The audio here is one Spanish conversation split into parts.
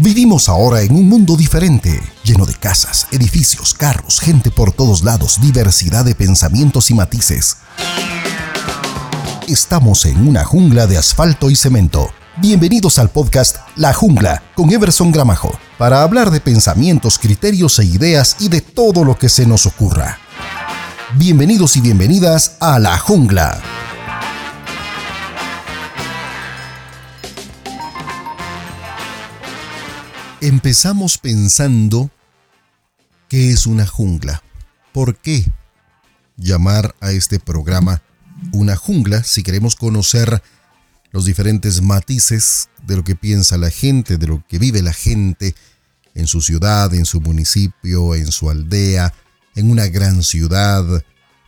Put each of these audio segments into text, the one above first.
Vivimos ahora en un mundo diferente, lleno de casas, edificios, carros, gente por todos lados, diversidad de pensamientos y matices. Estamos en una jungla de asfalto y cemento. Bienvenidos al podcast La Jungla con Everson Gramajo, para hablar de pensamientos, criterios e ideas y de todo lo que se nos ocurra. Bienvenidos y bienvenidas a La Jungla. Empezamos pensando qué es una jungla. ¿Por qué llamar a este programa una jungla si queremos conocer los diferentes matices de lo que piensa la gente, de lo que vive la gente en su ciudad, en su municipio, en su aldea, en una gran ciudad?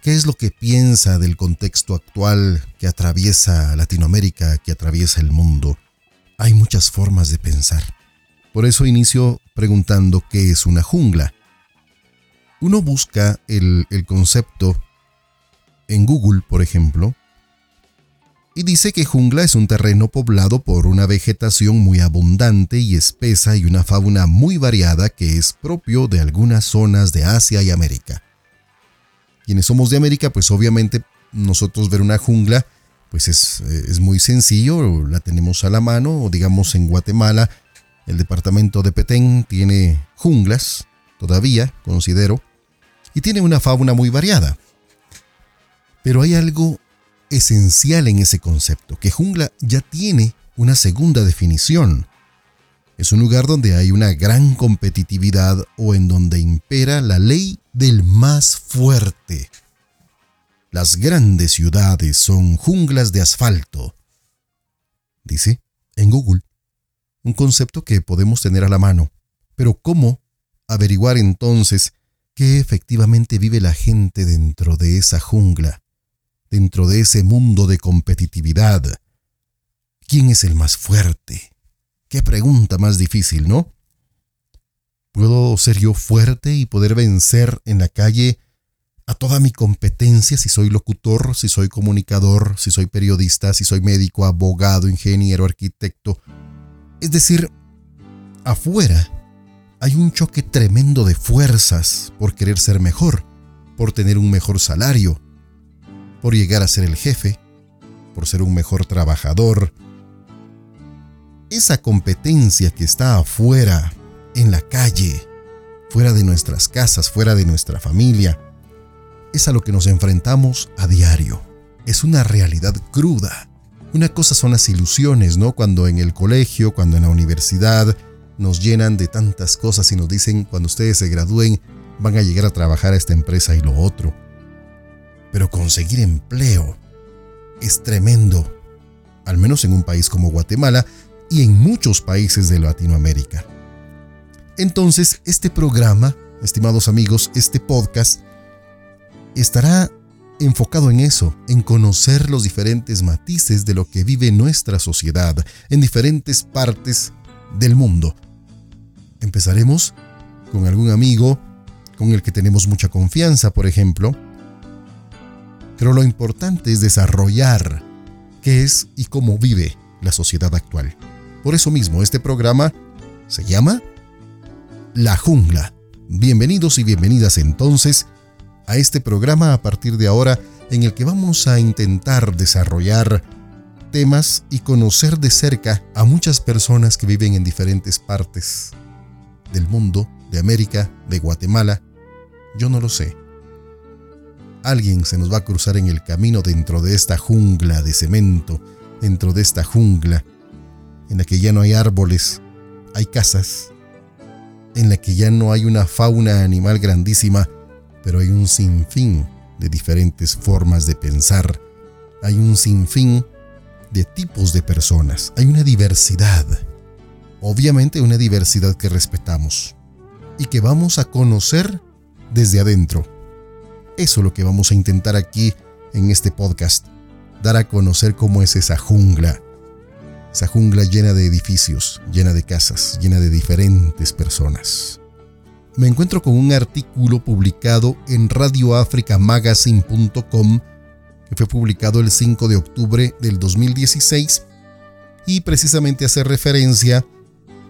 ¿Qué es lo que piensa del contexto actual que atraviesa Latinoamérica, que atraviesa el mundo? Hay muchas formas de pensar. Por eso inicio preguntando qué es una jungla. Uno busca el, concepto en Google, por ejemplo, y dice que jungla es un terreno poblado por una vegetación muy abundante y espesa y una fauna muy variada que es propio de algunas zonas de Asia y América. Quienes somos de América, pues obviamente nosotros ver una jungla, pues es, es muy sencillo, la tenemos a la mano, o digamos en Guatemala, el departamento de Petén tiene junglas, todavía, considero, y tiene una fauna muy variada. Pero hay algo esencial en ese concepto, que jungla ya tiene una segunda definición. Es un lugar donde hay una gran competitividad o en donde impera la ley del más fuerte. Las grandes ciudades son junglas de asfalto. Dice en Google un concepto que podemos tener a la mano. Pero ¿cómo averiguar entonces qué efectivamente vive la gente dentro de esa jungla, dentro de ese mundo de competitividad? ¿Quién es el más fuerte? Qué pregunta más difícil, ¿no? ¿Puedo ser yo fuerte y poder vencer en la calle a toda mi competencia si soy locutor, si soy comunicador, si soy periodista, si soy médico, abogado, ingeniero, arquitecto, es decir, afuera hay un choque tremendo de fuerzas por querer ser mejor, por tener un mejor salario, por llegar a ser el jefe, por ser un mejor trabajador. Esa competencia que está afuera, en la calle, fuera de nuestras casas, fuera de nuestra familia, es a lo que nos enfrentamos a diario. Es una realidad cruda una cosa son las ilusiones, ¿no? Cuando en el colegio, cuando en la universidad nos llenan de tantas cosas y nos dicen cuando ustedes se gradúen van a llegar a trabajar a esta empresa y lo otro. Pero conseguir empleo es tremendo, al menos en un país como Guatemala y en muchos países de Latinoamérica. Entonces, este programa, estimados amigos, este podcast, estará enfocado en eso, en conocer los diferentes matices de lo que vive nuestra sociedad en diferentes partes del mundo. Empezaremos con algún amigo con el que tenemos mucha confianza, por ejemplo. Pero lo importante es desarrollar qué es y cómo vive la sociedad actual. Por eso mismo, este programa se llama La Jungla. Bienvenidos y bienvenidas entonces a este programa a partir de ahora en el que vamos a intentar desarrollar temas y conocer de cerca a muchas personas que viven en diferentes partes del mundo, de América, de Guatemala. Yo no lo sé. Alguien se nos va a cruzar en el camino dentro de esta jungla de cemento, dentro de esta jungla en la que ya no hay árboles, hay casas, en la que ya no hay una fauna animal grandísima, pero hay un sinfín de diferentes formas de pensar, hay un sinfín de tipos de personas, hay una diversidad, obviamente una diversidad que respetamos y que vamos a conocer desde adentro. Eso es lo que vamos a intentar aquí en este podcast, dar a conocer cómo es esa jungla, esa jungla llena de edificios, llena de casas, llena de diferentes personas me encuentro con un artículo publicado en radioafricamagazine.com que fue publicado el 5 de octubre del 2016 y precisamente hace referencia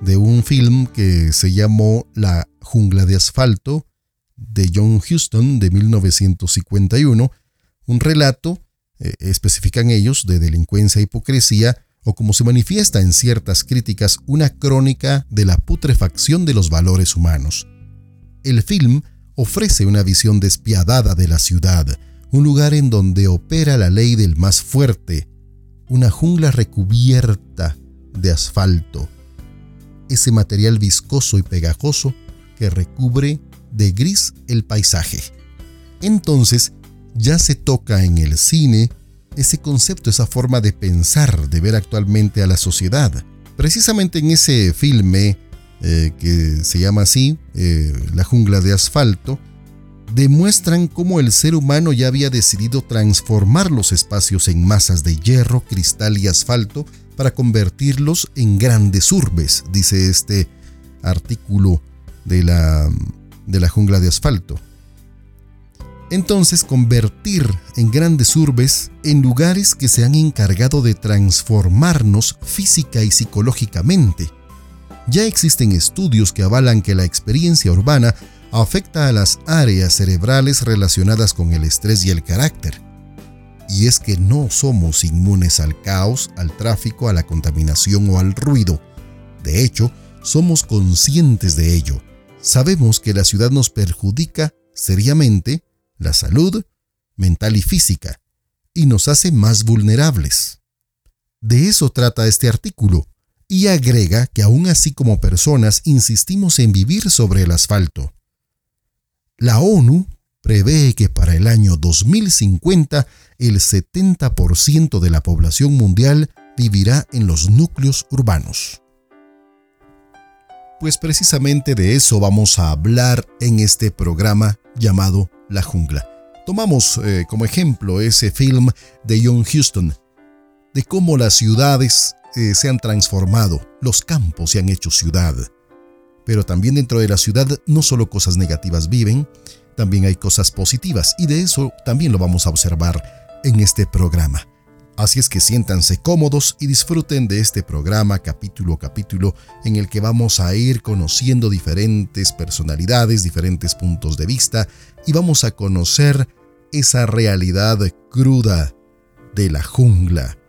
de un film que se llamó La jungla de asfalto de John Huston de 1951, un relato, eh, especifican ellos, de delincuencia e hipocresía, o como se manifiesta en ciertas críticas, una crónica de la putrefacción de los valores humanos. El film ofrece una visión despiadada de la ciudad, un lugar en donde opera la ley del más fuerte, una jungla recubierta de asfalto, ese material viscoso y pegajoso que recubre de gris el paisaje. Entonces, ya se toca en el cine ese concepto, esa forma de pensar, de ver actualmente a la sociedad. Precisamente en ese filme eh, que se llama así, eh, La jungla de asfalto, demuestran cómo el ser humano ya había decidido transformar los espacios en masas de hierro, cristal y asfalto para convertirlos en grandes urbes, dice este artículo de la, de la jungla de asfalto. Entonces, convertir en grandes urbes en lugares que se han encargado de transformarnos física y psicológicamente. Ya existen estudios que avalan que la experiencia urbana afecta a las áreas cerebrales relacionadas con el estrés y el carácter. Y es que no somos inmunes al caos, al tráfico, a la contaminación o al ruido. De hecho, somos conscientes de ello. Sabemos que la ciudad nos perjudica seriamente la salud mental y física, y nos hace más vulnerables. De eso trata este artículo, y agrega que aún así como personas insistimos en vivir sobre el asfalto. La ONU prevé que para el año 2050 el 70% de la población mundial vivirá en los núcleos urbanos. Pues precisamente de eso vamos a hablar en este programa llamado la jungla. Tomamos eh, como ejemplo ese film de John Huston, de cómo las ciudades eh, se han transformado, los campos se han hecho ciudad. Pero también dentro de la ciudad no solo cosas negativas viven, también hay cosas positivas y de eso también lo vamos a observar en este programa. Así es que siéntanse cómodos y disfruten de este programa capítulo a capítulo en el que vamos a ir conociendo diferentes personalidades, diferentes puntos de vista y vamos a conocer esa realidad cruda de la jungla.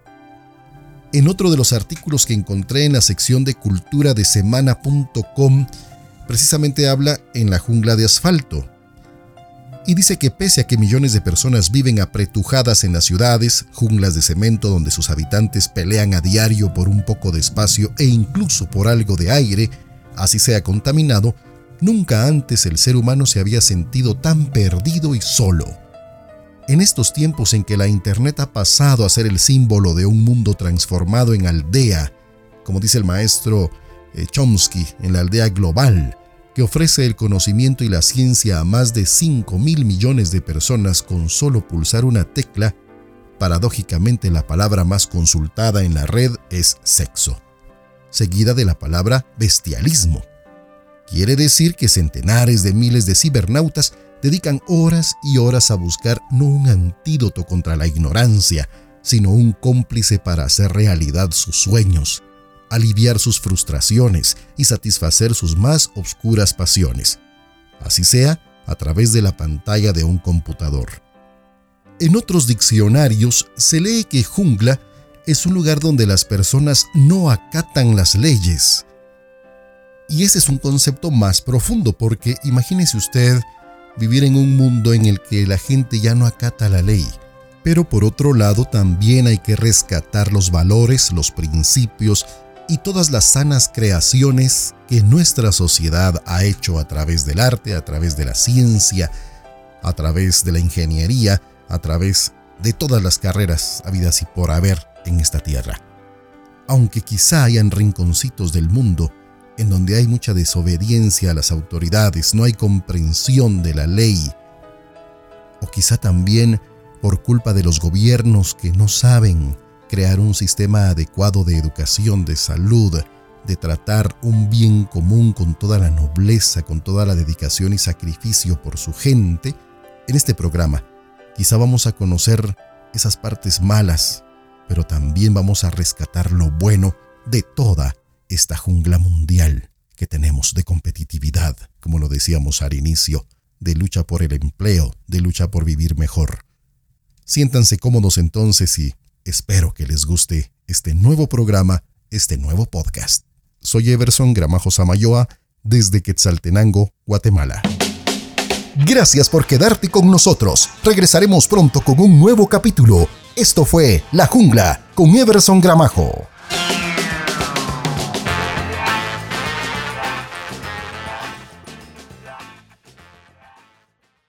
En otro de los artículos que encontré en la sección de cultura de semana.com, precisamente habla en la jungla de asfalto, y dice que pese a que millones de personas viven apretujadas en las ciudades, junglas de cemento donde sus habitantes pelean a diario por un poco de espacio e incluso por algo de aire, así sea contaminado, nunca antes el ser humano se había sentido tan perdido y solo. En estos tiempos en que la Internet ha pasado a ser el símbolo de un mundo transformado en aldea, como dice el maestro eh, Chomsky, en la aldea global, que ofrece el conocimiento y la ciencia a más de 5 mil millones de personas con solo pulsar una tecla, paradójicamente la palabra más consultada en la red es sexo, seguida de la palabra bestialismo. Quiere decir que centenares de miles de cibernautas dedican horas y horas a buscar no un antídoto contra la ignorancia, sino un cómplice para hacer realidad sus sueños, aliviar sus frustraciones y satisfacer sus más oscuras pasiones, así sea a través de la pantalla de un computador. En otros diccionarios se lee que jungla es un lugar donde las personas no acatan las leyes. Y ese es un concepto más profundo porque imagínese usted vivir en un mundo en el que la gente ya no acata la ley. Pero por otro lado también hay que rescatar los valores, los principios y todas las sanas creaciones que nuestra sociedad ha hecho a través del arte, a través de la ciencia, a través de la ingeniería, a través de todas las carreras habidas y por haber en esta tierra. Aunque quizá hayan rinconcitos del mundo en donde hay mucha desobediencia a las autoridades, no hay comprensión de la ley, o quizá también por culpa de los gobiernos que no saben crear un sistema adecuado de educación, de salud, de tratar un bien común con toda la nobleza, con toda la dedicación y sacrificio por su gente, en este programa quizá vamos a conocer esas partes malas, pero también vamos a rescatar lo bueno de toda esta jungla mundial que tenemos de competitividad, como lo decíamos al inicio, de lucha por el empleo, de lucha por vivir mejor. Siéntanse cómodos entonces y espero que les guste este nuevo programa, este nuevo podcast. Soy Everson Gramajo Samayoa desde Quetzaltenango, Guatemala. Gracias por quedarte con nosotros. Regresaremos pronto con un nuevo capítulo. Esto fue La Jungla con Everson Gramajo.